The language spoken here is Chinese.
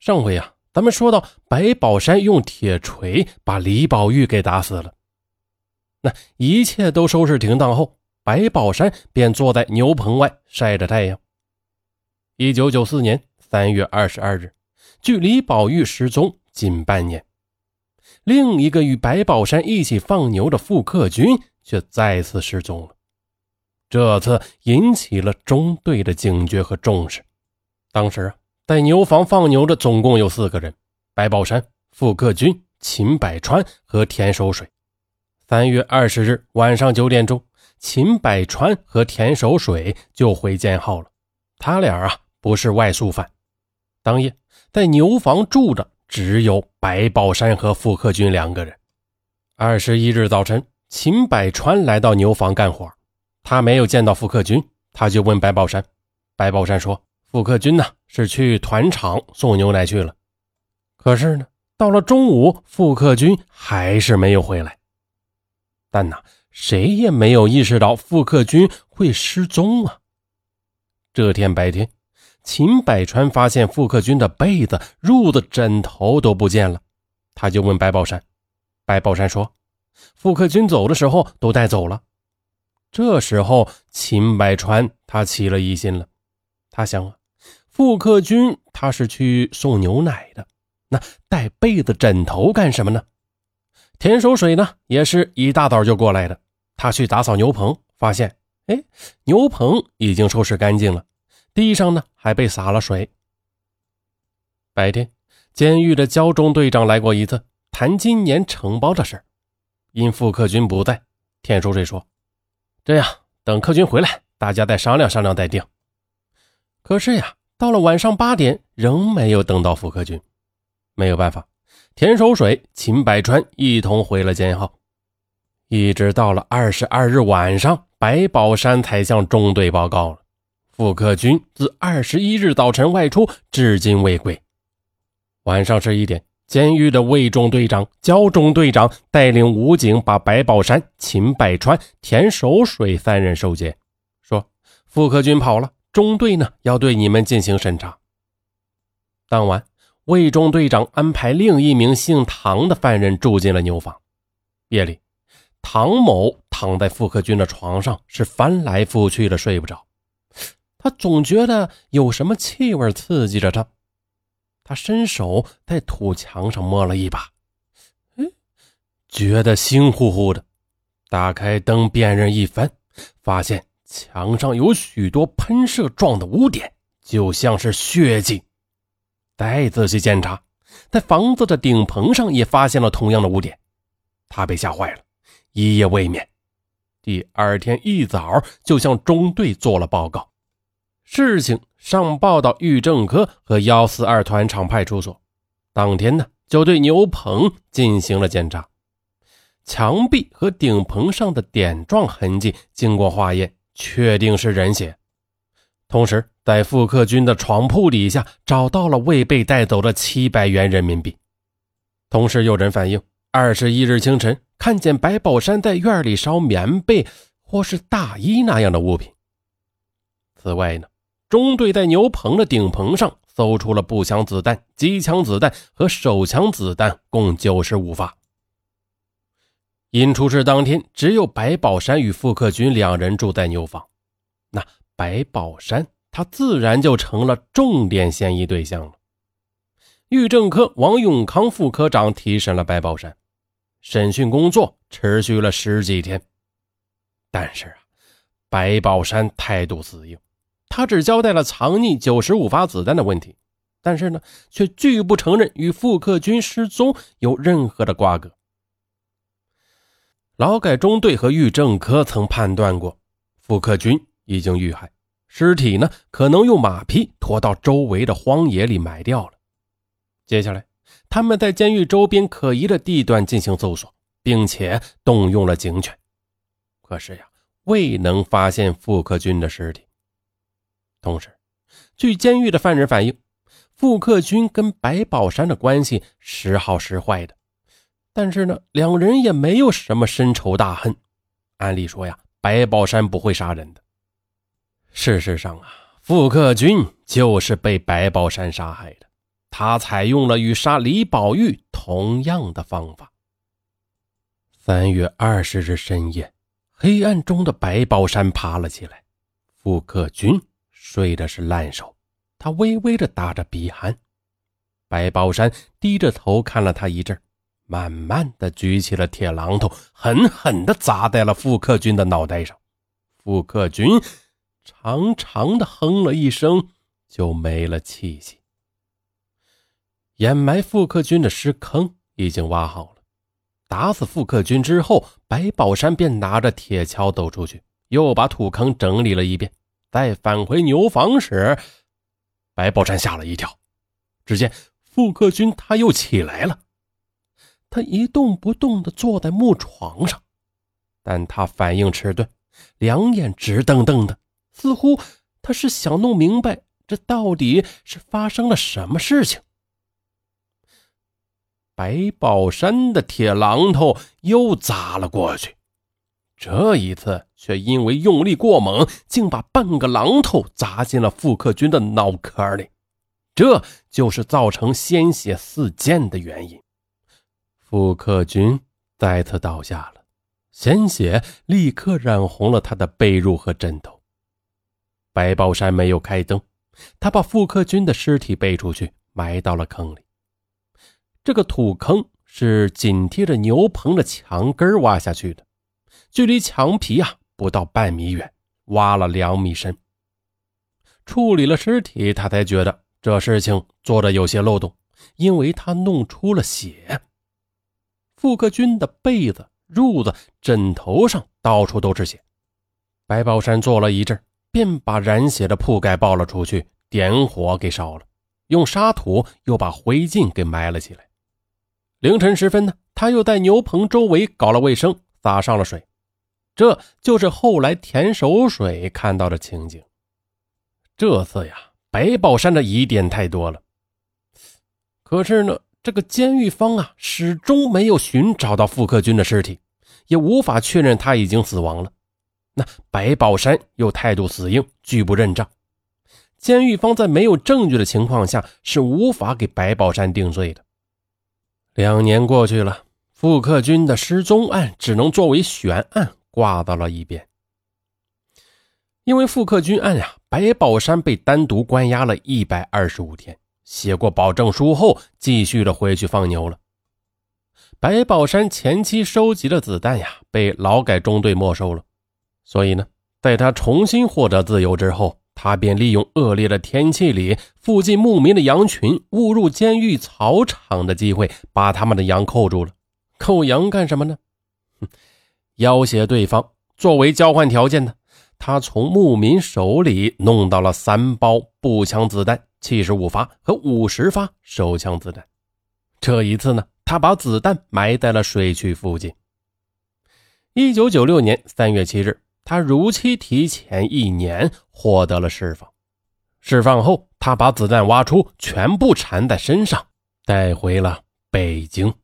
上回呀，咱们说到白宝山用铁锤把李宝玉给打死了。那一切都收拾停当后，白宝山便坐在牛棚外晒着太阳。一九九四年三月二十二日，距李宝玉失踪近半年，另一个与白宝山一起放牛的傅克军却再次失踪了。这次引起了中队的警觉和重视。当时啊。在牛房放牛的总共有四个人：白宝山、傅克军、秦百川和田守水。三月二十日晚上九点钟，秦百川和田守水就回监号了。他俩啊不是外宿犯。当夜在牛房住的只有白宝山和傅克军两个人。二十一日早晨，秦百川来到牛房干活，他没有见到傅克军，他就问白宝山。白宝山说。傅克军呢是去团场送牛奶去了，可是呢，到了中午，傅克军还是没有回来。但呐，谁也没有意识到傅克军会失踪啊。这天白天，秦百川发现傅克军的被子、褥子、枕头都不见了，他就问白宝山，白宝山说，傅克军走的时候都带走了。这时候，秦百川他起了疑心了，他想啊。傅克军他是去送牛奶的，那带被子枕头干什么呢？田守水呢也是一大早就过来的，他去打扫牛棚，发现哎，牛棚已经收拾干净了，地上呢还被洒了水。白天，监狱的焦中队长来过一次，谈今年承包的事因傅克军不在，田守水说：“这样，等克军回来，大家再商量商量再定。”可是呀。到了晚上八点，仍没有等到傅克军，没有办法，田守水、秦百川一同回了监号，一直到了二十二日晚上，白宝山才向中队报告了，傅克军自二十一日早晨外出，至今未归。晚上十一点，监狱的卫中队长、焦中队长带领武警把白宝山、秦百川、田守水三人收监，说傅克军跑了。中队呢要对你们进行审查。当晚，魏中队长安排另一名姓唐的犯人住进了牛房。夜里，唐某躺在傅克军的床上，是翻来覆去的睡不着。他总觉得有什么气味刺激着他。他伸手在土墙上摸了一把，哎，觉得腥乎乎的。打开灯辨认一番，发现。墙上有许多喷射状的污点，就像是血迹。再仔细检查，在房子的顶棚上也发现了同样的污点。他被吓坏了，一夜未眠。第二天一早就向中队做了报告，事情上报到狱政科和幺四二团场派出所。当天呢，就对牛棚进行了检查，墙壁和顶棚上的点状痕迹经过化验。确定是人血，同时在傅克军的床铺底下找到了未被带走的七百元人民币。同时有人反映，二十一日清晨看见白宝山在院里烧棉被或是大衣那样的物品。此外呢，中队在牛棚的顶棚上搜出了步枪子弹、机枪子弹和手枪子弹，共九十五发。因出事当天，只有白宝山与傅克军两人住在牛房，那白宝山他自然就成了重点嫌疑对象了。狱政科王永康副科长提审了白宝山，审讯工作持续了十几天，但是啊，白宝山态度死硬，他只交代了藏匿九十五发子弹的问题，但是呢，却拒不承认与傅克军失踪有任何的瓜葛。劳改中队和狱政科曾判断过，傅克军已经遇害，尸体呢可能用马匹拖到周围的荒野里埋掉了。接下来，他们在监狱周边可疑的地段进行搜索，并且动用了警犬，可是呀，未能发现傅克军的尸体。同时，据监狱的犯人反映，傅克军跟白宝山的关系时好时坏的。但是呢，两人也没有什么深仇大恨。按理说呀，白宝山不会杀人的。事实上啊，傅克军就是被白宝山杀害的。他采用了与杀李宝玉同样的方法。三月二十日深夜，黑暗中的白宝山爬了起来。傅克军睡的是烂熟，他微微的打着鼻鼾。白宝山低着头看了他一阵，慢慢的举起了铁榔头，狠狠的砸在了傅克军的脑袋上。傅克军长长的哼了一声，就没了气息。掩埋傅克军的尸坑已经挖好了。打死傅克军之后，白宝山便拿着铁锹走出去，又把土坑整理了一遍。再返回牛房时，白宝山吓了一跳，只见傅克军他又起来了。他一动不动地坐在木床上，但他反应迟钝，两眼直瞪瞪的，似乎他是想弄明白这到底是发生了什么事情。白宝山的铁榔头又砸了过去，这一次却因为用力过猛，竟把半个榔头砸进了傅克军的脑壳里，这就是造成鲜血四溅的原因。傅克军再次倒下了，鲜血立刻染红了他的被褥和枕头。白宝山没有开灯，他把傅克军的尸体背出去，埋到了坑里。这个土坑是紧贴着牛棚的墙根挖下去的，距离墙皮啊不到半米远，挖了两米深。处理了尸体，他才觉得这事情做的有些漏洞，因为他弄出了血。傅克军的被子、褥子、枕头上到处都是血。白宝山坐了一阵，便把染血的铺盖抱了出去，点火给烧了，用沙土又把灰烬给埋了起来。凌晨时分呢，他又在牛棚周围搞了卫生，撒上了水。这就是后来田守水看到的情景。这次呀，白宝山的疑点太多了。可是呢，这个监狱方啊，始终没有寻找到傅克军的尸体，也无法确认他已经死亡了。那白宝山又态度死硬，拒不认账。监狱方在没有证据的情况下，是无法给白宝山定罪的。两年过去了，傅克军的失踪案只能作为悬案挂到了一边。因为傅克军案呀，白宝山被单独关押了一百二十五天，写过保证书后，继续的回去放牛了。白宝山前期收集的子弹呀，被劳改中队没收了，所以呢，在他重新获得自由之后。他便利用恶劣的天气里附近牧民的羊群误入监狱草场的机会，把他们的羊扣住了。扣羊干什么呢？哼要挟对方。作为交换条件呢，他从牧民手里弄到了三包步枪子弹、七十五发和五十发手枪子弹。这一次呢，他把子弹埋在了水渠附近。一九九六年三月七日。他如期提前一年获得了释放。释放后，他把子弹挖出，全部缠在身上，带回了北京。